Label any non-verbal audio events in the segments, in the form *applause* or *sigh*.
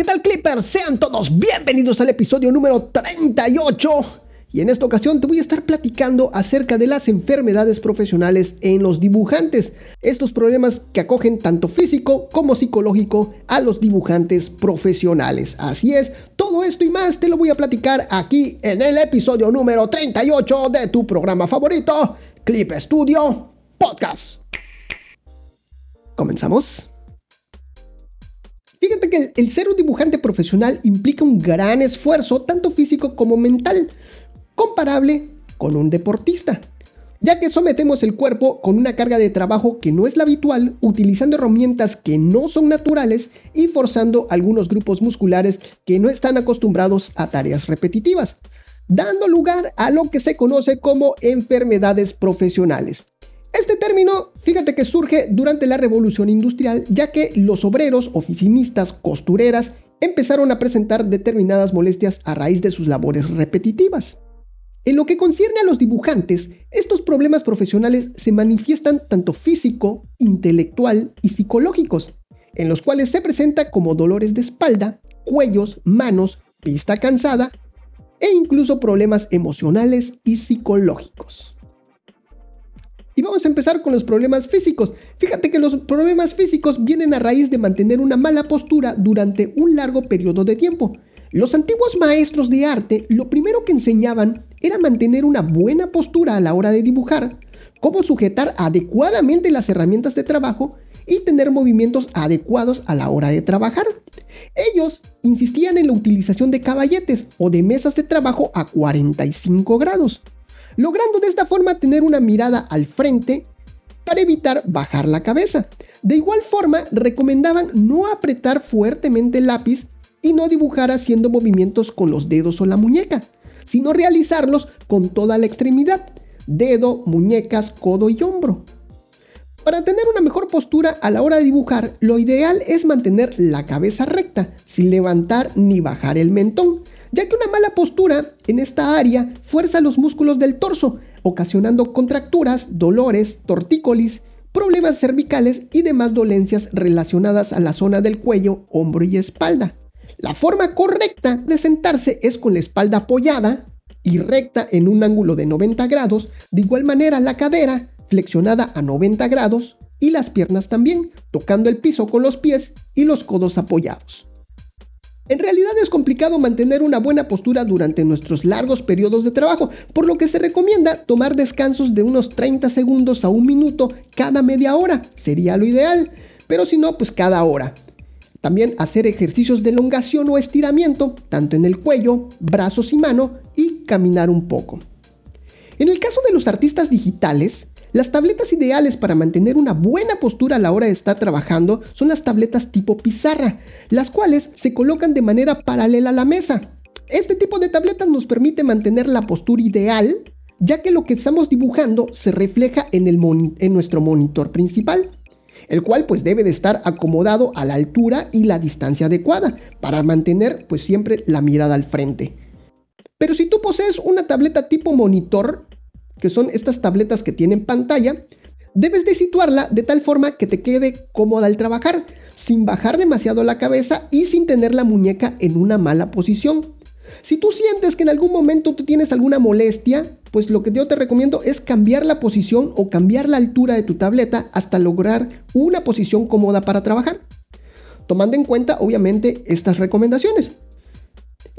¿qué tal Clippers? Sean todos bienvenidos al episodio número 38. Y en esta ocasión te voy a estar platicando acerca de las enfermedades profesionales en los dibujantes. Estos problemas que acogen tanto físico como psicológico a los dibujantes profesionales. Así es, todo esto y más te lo voy a platicar aquí en el episodio número 38 de tu programa favorito, Clip Studio Podcast. ¿Comenzamos? Fíjate que el, ser un dibujante profesional implica un gran esfuerzo, tanto físico como mental, comparable con un deportista, ya que sometemos el cuerpo con una carga de trabajo que no es la habitual, utilizando herramientas que no son naturales y forzando algunos grupos musculares que no están acostumbrados a tareas repetitivas, dando lugar a lo que se conoce como enfermedades profesionales. Este término, fíjate que surge durante la revolución industrial, ya que los obreros, oficinistas, costureras, empezaron a presentar determinadas molestias a raíz de sus labores repetitivas. En lo que concierne a los dibujantes, estos problemas profesionales se manifiestan tanto físico, intelectual y psicológicos, en los cuales se presenta como dolores de espalda, cuellos, manos, vista cansada e incluso problemas emocionales y psicológicos. Y vamos a empezar con los problemas físicos. Fíjate que los problemas físicos vienen a raíz de mantener una mala postura durante un largo periodo de tiempo. Los antiguos maestros de arte lo primero que enseñaban era mantener una buena postura a la hora de dibujar, cómo sujetar adecuadamente las herramientas de trabajo y tener movimientos adecuados a la hora de trabajar. Ellos insistían en la utilización de caballetes o de mesas de trabajo a 45 grados logrando de esta forma tener una mirada al frente para evitar bajar la cabeza. De igual forma, recomendaban no apretar fuertemente el lápiz y no dibujar haciendo movimientos con los dedos o la muñeca, sino realizarlos con toda la extremidad, dedo, muñecas, codo y hombro. Para tener una mejor postura a la hora de dibujar, lo ideal es mantener la cabeza recta, sin levantar ni bajar el mentón, ya que una mala postura en esta área fuerza los músculos del torso, ocasionando contracturas, dolores, tortícolis, problemas cervicales y demás dolencias relacionadas a la zona del cuello, hombro y espalda. La forma correcta de sentarse es con la espalda apoyada y recta en un ángulo de 90 grados, de igual manera la cadera flexionada a 90 grados y las piernas también, tocando el piso con los pies y los codos apoyados. En realidad es complicado mantener una buena postura durante nuestros largos periodos de trabajo, por lo que se recomienda tomar descansos de unos 30 segundos a un minuto cada media hora, sería lo ideal, pero si no, pues cada hora. También hacer ejercicios de elongación o estiramiento, tanto en el cuello, brazos y mano, y caminar un poco. En el caso de los artistas digitales, las tabletas ideales para mantener una buena postura a la hora de estar trabajando son las tabletas tipo pizarra, las cuales se colocan de manera paralela a la mesa. Este tipo de tabletas nos permite mantener la postura ideal, ya que lo que estamos dibujando se refleja en, el en nuestro monitor principal, el cual pues debe de estar acomodado a la altura y la distancia adecuada para mantener pues siempre la mirada al frente. Pero si tú posees una tableta tipo monitor, que son estas tabletas que tienen pantalla, debes de situarla de tal forma que te quede cómoda al trabajar, sin bajar demasiado la cabeza y sin tener la muñeca en una mala posición. Si tú sientes que en algún momento tú tienes alguna molestia, pues lo que yo te recomiendo es cambiar la posición o cambiar la altura de tu tableta hasta lograr una posición cómoda para trabajar. Tomando en cuenta obviamente estas recomendaciones.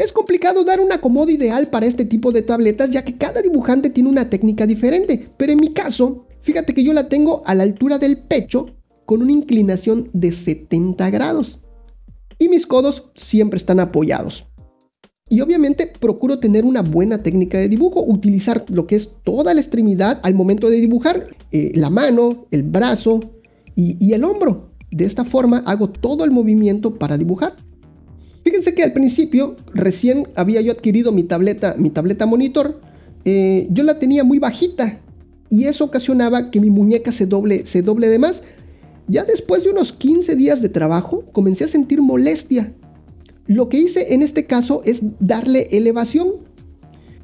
Es complicado dar un acomodo ideal para este tipo de tabletas ya que cada dibujante tiene una técnica diferente, pero en mi caso, fíjate que yo la tengo a la altura del pecho con una inclinación de 70 grados. Y mis codos siempre están apoyados. Y obviamente procuro tener una buena técnica de dibujo, utilizar lo que es toda la extremidad al momento de dibujar, eh, la mano, el brazo y, y el hombro. De esta forma hago todo el movimiento para dibujar. Fíjense que al principio, recién había yo adquirido mi tableta, mi tableta monitor, eh, yo la tenía muy bajita y eso ocasionaba que mi muñeca se doble, se doble de más. Ya después de unos 15 días de trabajo, comencé a sentir molestia. Lo que hice en este caso es darle elevación.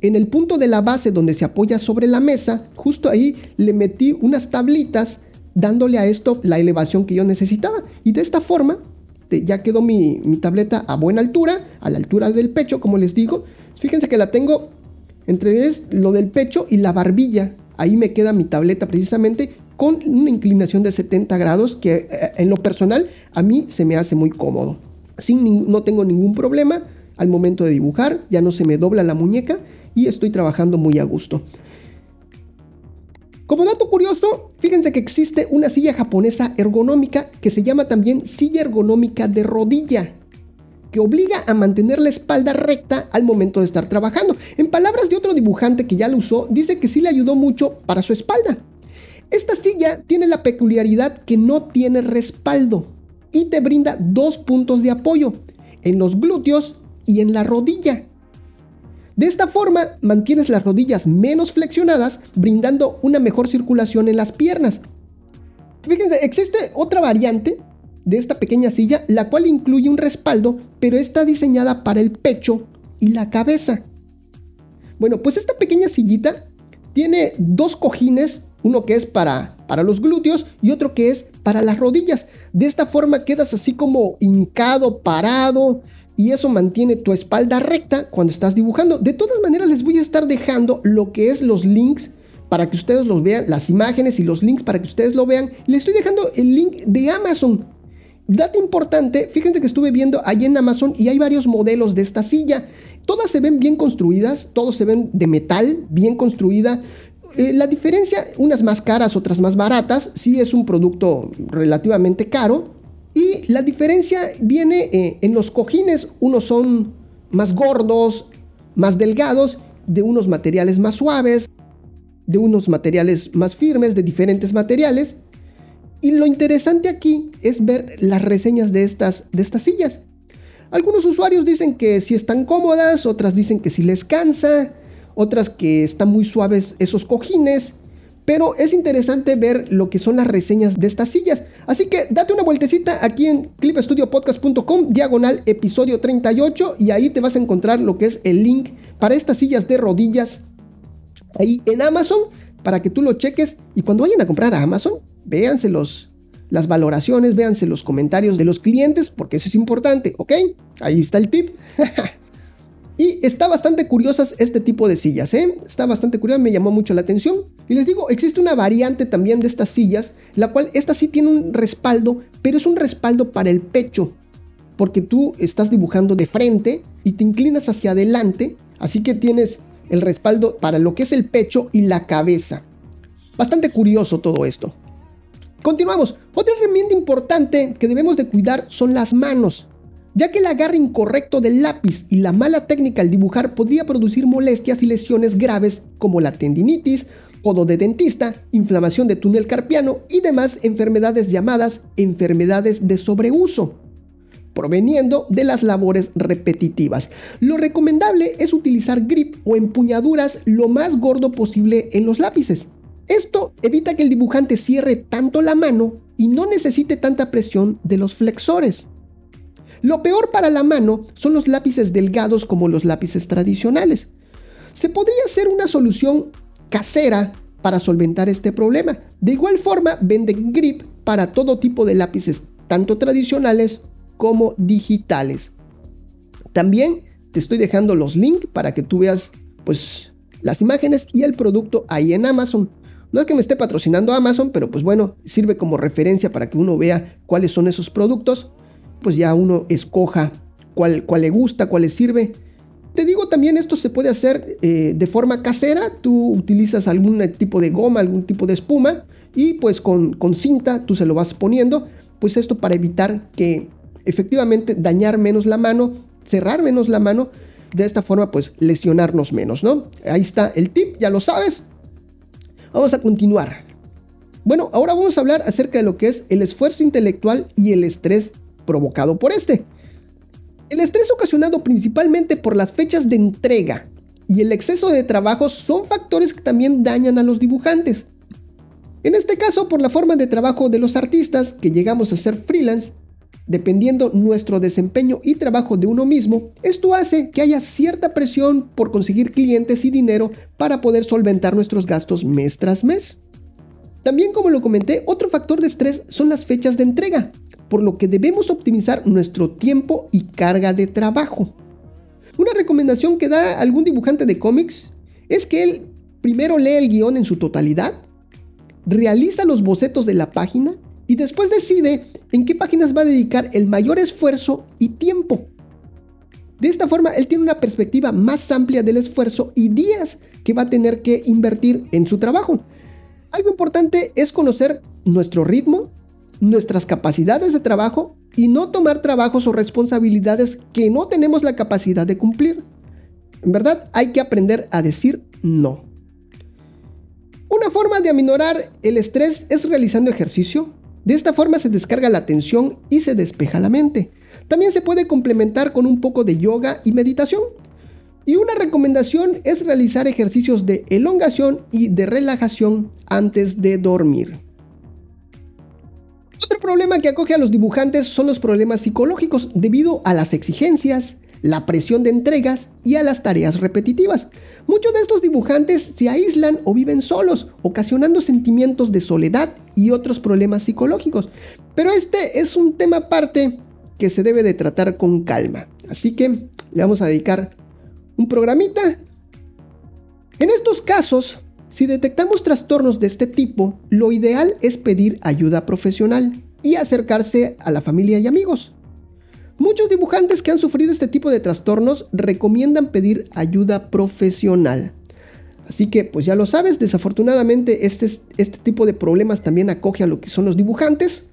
En el punto de la base donde se apoya sobre la mesa, justo ahí le metí unas tablitas dándole a esto la elevación que yo necesitaba. Y de esta forma este, ya quedó mi, mi tableta a buena altura, a la altura del pecho, como les digo. Fíjense que la tengo entre lo del pecho y la barbilla. Ahí me queda mi tableta precisamente con una inclinación de 70 grados que eh, en lo personal a mí se me hace muy cómodo. Sin, no tengo ningún problema al momento de dibujar, ya no se me dobla la muñeca y estoy trabajando muy a gusto. Como dato curioso, fíjense que existe una silla japonesa ergonómica que se llama también silla ergonómica de rodilla, que obliga a mantener la espalda recta al momento de estar trabajando. En palabras de otro dibujante que ya lo usó, dice que sí le ayudó mucho para su espalda. Esta silla tiene la peculiaridad que no tiene respaldo y te brinda dos puntos de apoyo, en los glúteos y en la rodilla. De esta forma mantienes las rodillas menos flexionadas, brindando una mejor circulación en las piernas. Fíjense, existe otra variante de esta pequeña silla, la cual incluye un respaldo, pero está diseñada para el pecho y la cabeza. Bueno, pues esta pequeña sillita tiene dos cojines, uno que es para, para los glúteos y otro que es para las rodillas. De esta forma quedas así como hincado, parado, y eso mantiene tu espalda recta cuando estás dibujando. De todas maneras les voy a estar dejando lo que es los links para que ustedes los vean, las imágenes y los links para que ustedes lo vean. Les estoy dejando el link de Amazon. Dato importante, fíjense que estuve viendo ahí en Amazon y hay varios modelos de esta silla. Todas se ven bien construidas, todos se ven de metal, bien construida. Eh, la diferencia, unas más caras, otras más baratas, sí es un producto relativamente caro, y la diferencia viene eh, en los cojines, unos son más gordos, más delgados, de unos materiales más suaves, de unos materiales más firmes, de diferentes materiales. Y lo interesante aquí es ver las reseñas de estas, de estas sillas. Algunos usuarios dicen que si están cómodas, otras dicen que si les cansa, otras que están muy suaves esos cojines. Pero es interesante ver lo que son las reseñas de estas sillas. Así que date una vueltecita aquí en clipstudiopodcast.com, diagonal episodio 38, y ahí te vas a encontrar lo que es el link para estas sillas de rodillas ahí en Amazon para que tú lo cheques. Y cuando vayan a comprar a Amazon, véanse las valoraciones, véanse los comentarios de los clientes, porque eso es importante, ¿ok? Ahí está el tip. *laughs* Y está bastante curiosas este tipo de sillas, ¿eh? Está bastante curiosa, me llamó mucho la atención. Y les digo, existe una variante también de estas sillas, la cual esta sí tiene un respaldo, pero es un respaldo para el pecho. Porque tú estás dibujando de frente y te inclinas hacia adelante, así que tienes el respaldo para lo que es el pecho y la cabeza. Bastante curioso todo esto. Continuamos. Otra herramienta importante que debemos de cuidar son las manos ya que el agarre incorrecto del lápiz y la mala técnica al dibujar podría producir molestias y lesiones graves como la tendinitis, codo de dentista, inflamación de túnel carpiano y demás enfermedades llamadas enfermedades de sobreuso proveniendo de las labores repetitivas. Lo recomendable es utilizar grip o empuñaduras lo más gordo posible en los lápices. Esto evita que el dibujante cierre tanto la mano y no necesite tanta presión de los flexores. Lo peor para la mano son los lápices delgados como los lápices tradicionales. Se podría hacer una solución casera para solventar este problema. De igual forma, venden grip para todo tipo de lápices, tanto tradicionales como digitales. También te estoy dejando los links para que tú veas pues las imágenes y el producto ahí en Amazon. No es que me esté patrocinando Amazon, pero pues bueno, sirve como referencia para que uno vea cuáles son esos productos pues ya uno escoja cuál, cuál le gusta, cuál le sirve. Te digo también esto se puede hacer eh, de forma casera, tú utilizas algún tipo de goma, algún tipo de espuma y pues con, con cinta tú se lo vas poniendo, pues esto para evitar que efectivamente dañar menos la mano, cerrar menos la mano, de esta forma pues lesionarnos menos, ¿no? Ahí está el tip, ya lo sabes. Vamos a continuar. Bueno, ahora vamos a hablar acerca de lo que es el esfuerzo intelectual y el estrés provocado por este. El estrés ocasionado principalmente por las fechas de entrega y el exceso de trabajo son factores que también dañan a los dibujantes. En este caso, por la forma de trabajo de los artistas que llegamos a ser freelance, dependiendo nuestro desempeño y trabajo de uno mismo, esto hace que haya cierta presión por conseguir clientes y dinero para poder solventar nuestros gastos mes tras mes. También como lo comenté, otro factor de estrés son las fechas de entrega, por lo que debemos optimizar nuestro tiempo y carga de trabajo. Una recomendación que da algún dibujante de cómics es que él primero lee el guion en su totalidad, realiza los bocetos de la página y después decide en qué páginas va a dedicar el mayor esfuerzo y tiempo. De esta forma, él tiene una perspectiva más amplia del esfuerzo y días que va a tener que invertir en su trabajo. Algo importante es conocer nuestro ritmo, nuestras capacidades de trabajo y no tomar trabajos o responsabilidades que no tenemos la capacidad de cumplir. En verdad, hay que aprender a decir no. Una forma de aminorar el estrés es realizando ejercicio. De esta forma se descarga la tensión y se despeja la mente. También se puede complementar con un poco de yoga y meditación. Y una recomendación es realizar ejercicios de elongación y de relajación antes de dormir. Otro problema que acoge a los dibujantes son los problemas psicológicos debido a las exigencias, la presión de entregas y a las tareas repetitivas. Muchos de estos dibujantes se aíslan o viven solos, ocasionando sentimientos de soledad y otros problemas psicológicos. Pero este es un tema aparte que se debe de tratar con calma. Así que le vamos a dedicar un programita. En estos casos, si detectamos trastornos de este tipo, lo ideal es pedir ayuda profesional y acercarse a la familia y amigos. Muchos dibujantes que han sufrido este tipo de trastornos recomiendan pedir ayuda profesional. Así que, pues ya lo sabes, desafortunadamente este, este tipo de problemas también acoge a lo que son los dibujantes.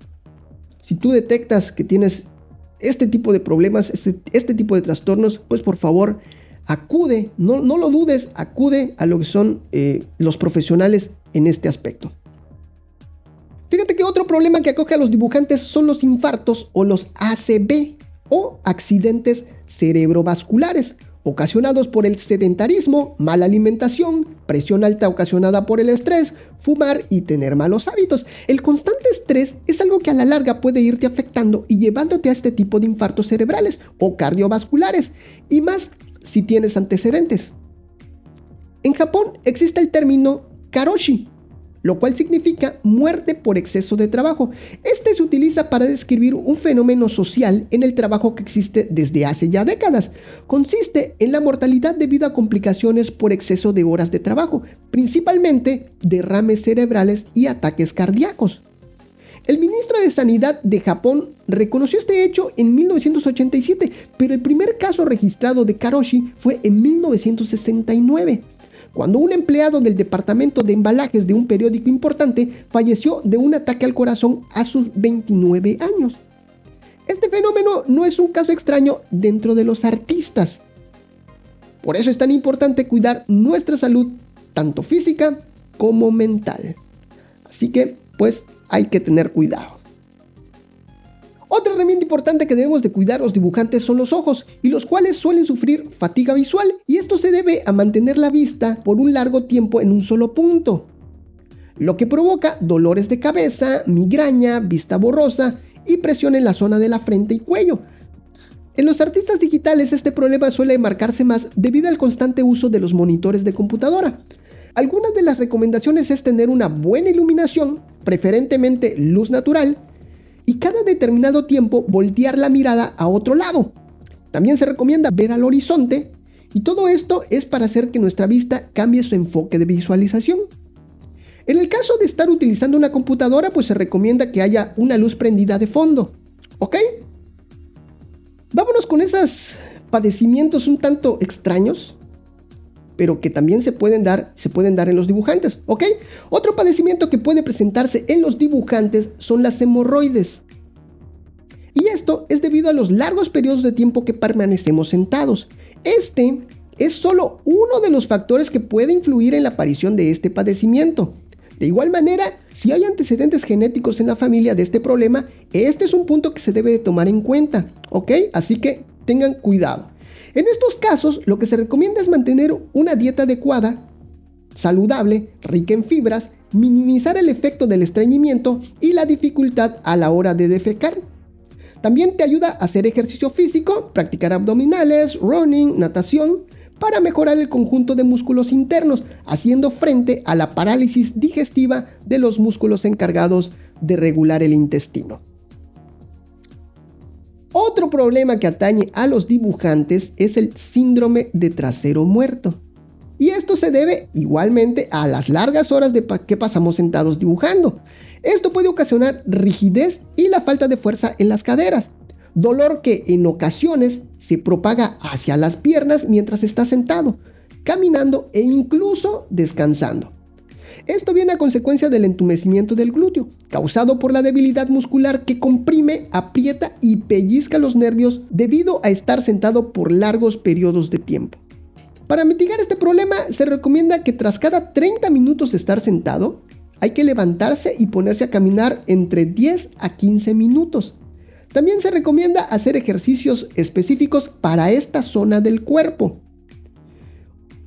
Si tú detectas que tienes este tipo de problemas, este, este tipo de trastornos, pues por favor acude, no, no, lo dudes, acude a lo que son eh, los profesionales en este aspecto. Fíjate que otro problema que acoge a los dibujantes son los infartos o los ACV o accidentes cerebrovasculares ocasionados por el sedentarismo, mala alimentación, presión alta ocasionada por el estrés, fumar y tener malos hábitos. El constante estrés es algo que a la larga puede irte afectando y llevándote a este tipo de infartos cerebrales o cardiovasculares, y más si tienes antecedentes. En Japón existe el término karoshi, lo cual significa muerte por exceso de trabajo. Este se utiliza para describir un fenómeno social en el trabajo que existe desde hace ya décadas. Consiste en la mortalidad debido a complicaciones por exceso de horas de trabajo, principalmente derrames cerebrales y ataques cardíacos. El ministro de Sanidad de Japón reconoció este hecho en 1987, pero el primer caso registrado de Karoshi fue en 1969 cuando un empleado del departamento de embalajes de un periódico importante falleció de un ataque al corazón a sus 29 años. Este fenómeno no es un caso extraño dentro de los artistas. Por eso es tan importante cuidar nuestra salud, tanto física como mental. Así que, pues, hay que tener cuidado. Otra herramienta importante que debemos de cuidar los dibujantes son los ojos, y los cuales suelen sufrir fatiga visual, y esto se debe a mantener la vista por un largo tiempo en un solo punto, lo que provoca dolores de cabeza, migraña, vista borrosa y presión en la zona de la frente y cuello. En los artistas digitales este problema suele marcarse más debido al constante uso de los monitores de computadora. Algunas de las recomendaciones es tener una buena iluminación, preferentemente luz natural, y cada determinado tiempo voltear la mirada a otro lado. También se recomienda ver al horizonte y todo esto es para hacer que nuestra vista cambie su enfoque de visualización. En el caso de estar utilizando una computadora, pues se recomienda que haya una luz prendida de fondo. ¿Ok? Vámonos con esos padecimientos un tanto extraños pero que también se pueden dar, se pueden dar en los dibujantes, ¿ok? Otro padecimiento que puede presentarse en los dibujantes son las hemorroides. Y esto es debido a los largos periodos de tiempo que permanecemos sentados. Este es solo uno de los factores que puede influir en la aparición de este padecimiento. De igual manera, si hay antecedentes genéticos en la familia de este problema, este es un punto que se debe de tomar en cuenta, ¿ok? Así que tengan cuidado. En estos casos, lo que se recomienda es mantener una dieta adecuada, saludable, rica en fibras, minimizar el efecto del estreñimiento y la dificultad a la hora de defecar. También te ayuda a hacer ejercicio físico, practicar abdominales, running, natación, para mejorar el conjunto de músculos internos, haciendo frente a la parálisis digestiva de los músculos encargados de regular el intestino. Otro problema que atañe a los dibujantes es el síndrome de trasero muerto. Y esto se debe igualmente a las largas horas que pasamos sentados dibujando. Esto puede ocasionar rigidez y la falta de fuerza en las caderas, dolor que en ocasiones se propaga hacia las piernas mientras está sentado, caminando e incluso descansando. Esto viene a consecuencia del entumecimiento del glúteo, causado por la debilidad muscular que comprime, aprieta y pellizca los nervios debido a estar sentado por largos periodos de tiempo. Para mitigar este problema se recomienda que tras cada 30 minutos de estar sentado, hay que levantarse y ponerse a caminar entre 10 a 15 minutos. También se recomienda hacer ejercicios específicos para esta zona del cuerpo.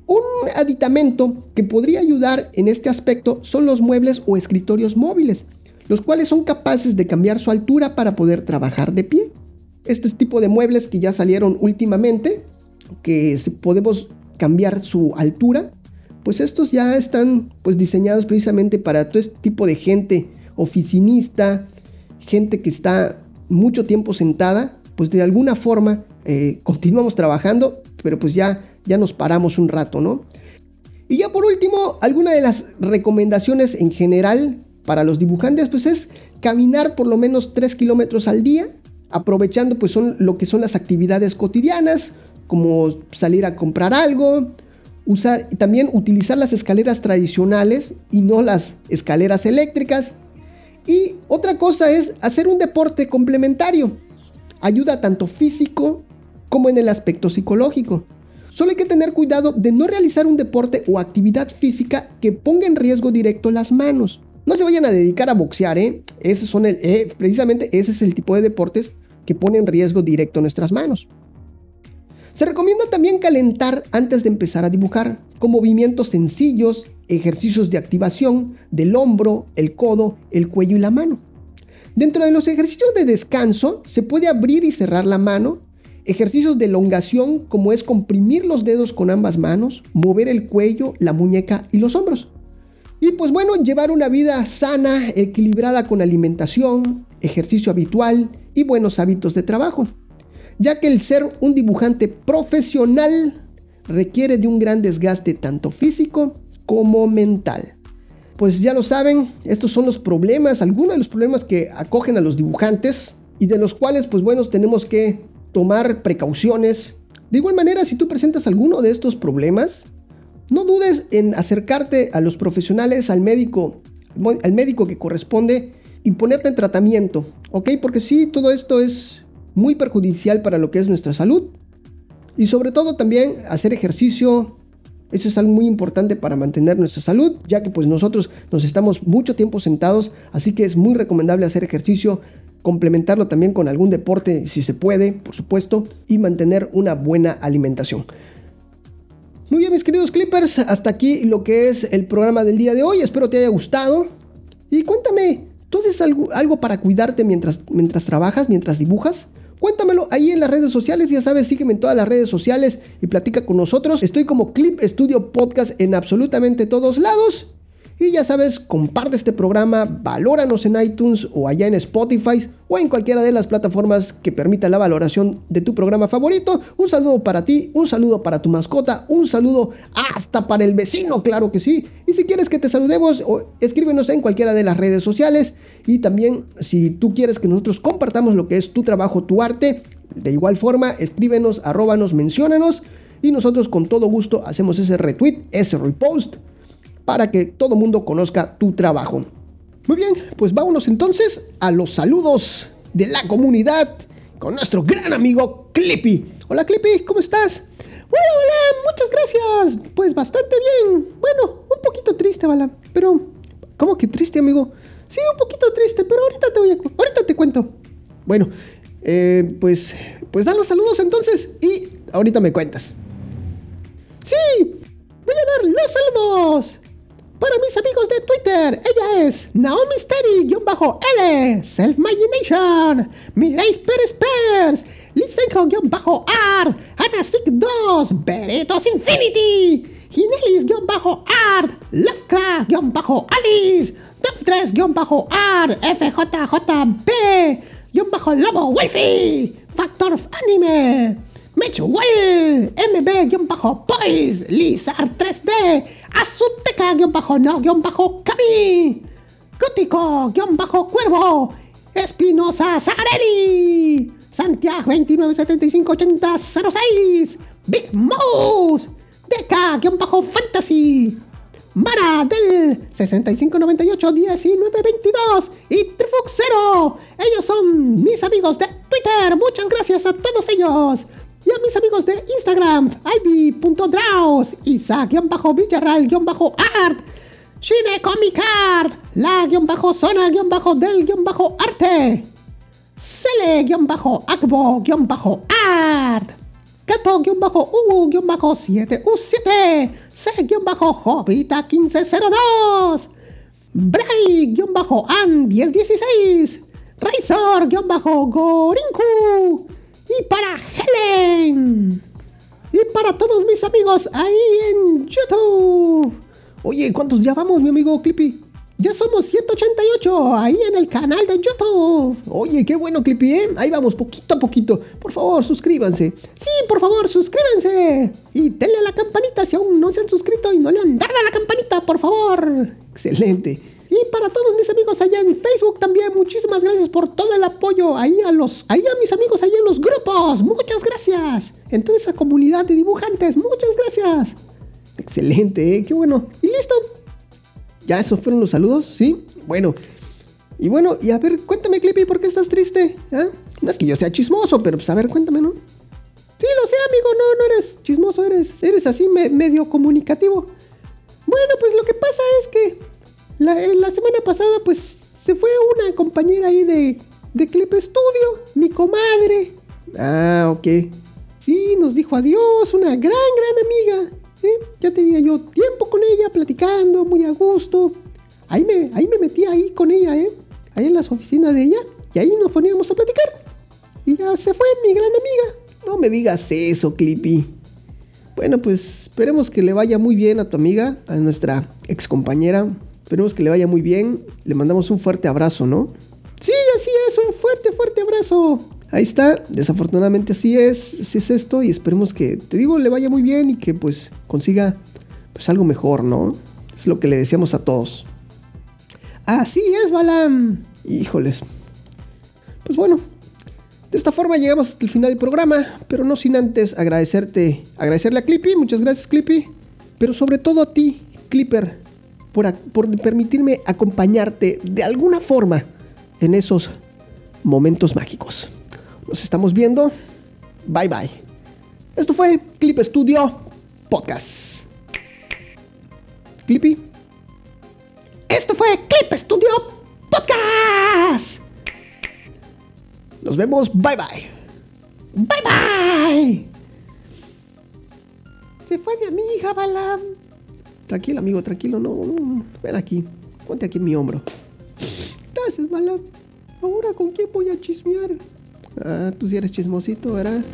Un aditamento que podría ayudar en este aspecto son los muebles o escritorios móviles, los cuales son capaces de cambiar su altura para poder trabajar de pie. Este tipo de muebles que ya salieron últimamente, que podemos cambiar su altura, pues estos ya están pues diseñados precisamente para todo este tipo de gente oficinista, gente que está mucho tiempo sentada, pues de alguna forma eh, continuamos trabajando, pero pues ya ya nos paramos un rato, ¿no? Y ya por último, alguna de las recomendaciones en general para los dibujantes, pues es caminar por lo menos 3 kilómetros al día, aprovechando pues son lo que son las actividades cotidianas, como salir a comprar algo, usar, también utilizar las escaleras tradicionales y no las escaleras eléctricas. Y otra cosa es hacer un deporte complementario. Ayuda tanto físico como en el aspecto psicológico. Solo hay que tener cuidado de no realizar un deporte o actividad física que ponga en riesgo directo las manos. No se vayan a dedicar a boxear, ¿eh? son el, eh, precisamente ese es el tipo de deportes que pone en riesgo directo nuestras manos. Se recomienda también calentar antes de empezar a dibujar, con movimientos sencillos, ejercicios de activación del hombro, el codo, el cuello y la mano. Dentro de los ejercicios de descanso se puede abrir y cerrar la mano Ejercicios de elongación como es comprimir los dedos con ambas manos, mover el cuello, la muñeca y los hombros. Y pues bueno, llevar una vida sana, equilibrada con alimentación, ejercicio habitual y buenos hábitos de trabajo. Ya que el ser un dibujante profesional requiere de un gran desgaste tanto físico como mental. Pues ya lo saben, estos son los problemas, algunos de los problemas que acogen a los dibujantes y de los cuales pues bueno tenemos que tomar precauciones. De igual manera, si tú presentas alguno de estos problemas, no dudes en acercarte a los profesionales, al médico, al médico que corresponde y ponerte en tratamiento, ¿ok? Porque sí, todo esto es muy perjudicial para lo que es nuestra salud. Y sobre todo también hacer ejercicio, eso es algo muy importante para mantener nuestra salud, ya que pues nosotros nos estamos mucho tiempo sentados, así que es muy recomendable hacer ejercicio complementarlo también con algún deporte si se puede, por supuesto, y mantener una buena alimentación. Muy bien, mis queridos Clippers, hasta aquí lo que es el programa del día de hoy. Espero te haya gustado. Y cuéntame, ¿tú haces algo, algo para cuidarte mientras, mientras trabajas, mientras dibujas? Cuéntamelo ahí en las redes sociales, ya sabes, sígueme en todas las redes sociales y platica con nosotros. Estoy como Clip Studio Podcast en absolutamente todos lados. Y ya sabes, comparte este programa, valóranos en iTunes o allá en Spotify o en cualquiera de las plataformas que permita la valoración de tu programa favorito. Un saludo para ti, un saludo para tu mascota, un saludo hasta para el vecino, claro que sí. Y si quieres que te saludemos, escríbenos en cualquiera de las redes sociales. Y también si tú quieres que nosotros compartamos lo que es tu trabajo, tu arte, de igual forma, escríbenos, arróbanos, menciónanos. Y nosotros con todo gusto hacemos ese retweet, ese repost para que todo mundo conozca tu trabajo. Muy bien, pues vámonos entonces a los saludos de la comunidad con nuestro gran amigo Clippy. Hola Clippy, ¿cómo estás? Bueno, hola, muchas gracias. Pues bastante bien. Bueno, un poquito triste, Bala. Pero, ¿cómo que triste, amigo? Sí, un poquito triste, pero ahorita te voy a, ahorita te cuento. Bueno, eh, pues, pues dan los saludos entonces y ahorita me cuentas. Sí, voy a dar los saludos. Para mis amigos de Twitter, ella es Naomi Steri-L, Self Imagination, Mireille Pérez Pers, Lisenjo-Art, Anasik2, Beretos Infinity, Ginelis-Art, Lafka-Alice, Top3-Art, FJJB, Lobo Wifi, Factor Anime, Mitch Well, MB-Boys, Lizard 3D, Azuteca-No-Kami, Gótico-Cuervo, Espinosa Zagarelli, Santiago 29758006, Big Mouse, Deca-Fantasy, Mara del 6598-1922 y Trifuxero. Ellos son mis amigos de Twitter. Muchas gracias a todos ellos. Y a mis amigos de Instagram, ivy.draus, Isa-villarral-art, Shine Comic Art, la-zona-del-arte, Cele-akbo-art, Gato-u-7u7, C-Jovita1502, Bray-An1016, Razor-Gorinku y para. Para todos mis amigos ahí en YouTube. Oye, ¿cuántos ya vamos, mi amigo Clippy? Ya somos 188 ahí en el canal de YouTube. Oye, qué bueno, Clippy, ¿eh? Ahí vamos, poquito a poquito. Por favor, suscríbanse. Sí, por favor, suscríbanse. Y denle a la campanita si aún no se han suscrito y no le han dado a la campanita, por favor. Excelente. Y para todos mis amigos allá en Facebook también, muchísimas gracias por todo el apoyo ahí a los, ahí a mis amigos ahí en los grupos. Muchas gracias. En toda esa comunidad de dibujantes, muchas gracias. Excelente, ¿eh? qué bueno. Y listo. Ya, esos fueron los saludos, ¿sí? Bueno. Y bueno, y a ver, cuéntame, Clippy, ¿por qué estás triste? ¿Ah? No es que yo sea chismoso, pero pues a ver, cuéntame, ¿no? Sí, lo sé, amigo, no, no eres chismoso, eres, eres así medio comunicativo. Bueno, pues lo que pasa es que la, la, semana pasada, pues, se fue una compañera ahí de, de Clip Studio, mi comadre. Ah, ok. Sí, nos dijo adiós, una gran, gran amiga. Ya tenía yo tiempo con ella, platicando, muy a gusto. Ahí me, ahí me metí ahí con ella, ¿eh? Ahí en las oficinas de ella. Y ahí nos poníamos a platicar. Y ya se fue mi gran amiga. No me digas eso, Clippy. Bueno, pues esperemos que le vaya muy bien a tu amiga, a nuestra ex compañera. Esperemos que le vaya muy bien. Le mandamos un fuerte abrazo, ¿no? Sí, así es, un fuerte, fuerte abrazo. Ahí está, desafortunadamente así es, así es esto y esperemos que, te digo, le vaya muy bien y que pues consiga pues algo mejor, ¿no? Es lo que le decíamos a todos. Así es, Balam. Híjoles. Pues bueno, de esta forma llegamos hasta el final del programa, pero no sin antes agradecerte, agradecerle a Clippy, muchas gracias Clippy, pero sobre todo a ti, Clipper, por, por permitirme acompañarte de alguna forma en esos momentos mágicos. Nos estamos viendo. Bye bye. Esto fue Clip Studio Podcast. Clippy. Esto fue Clip Studio Podcast. Nos vemos. Bye bye. Bye bye. Se fue mi amiga, Balam. Tranquilo, amigo, tranquilo. No, no. Ven aquí. Ponte aquí en mi hombro. Gracias, Balam. Ahora, ¿con quién voy a chismear? Ah, tú sí eres chismosito, ¿verdad?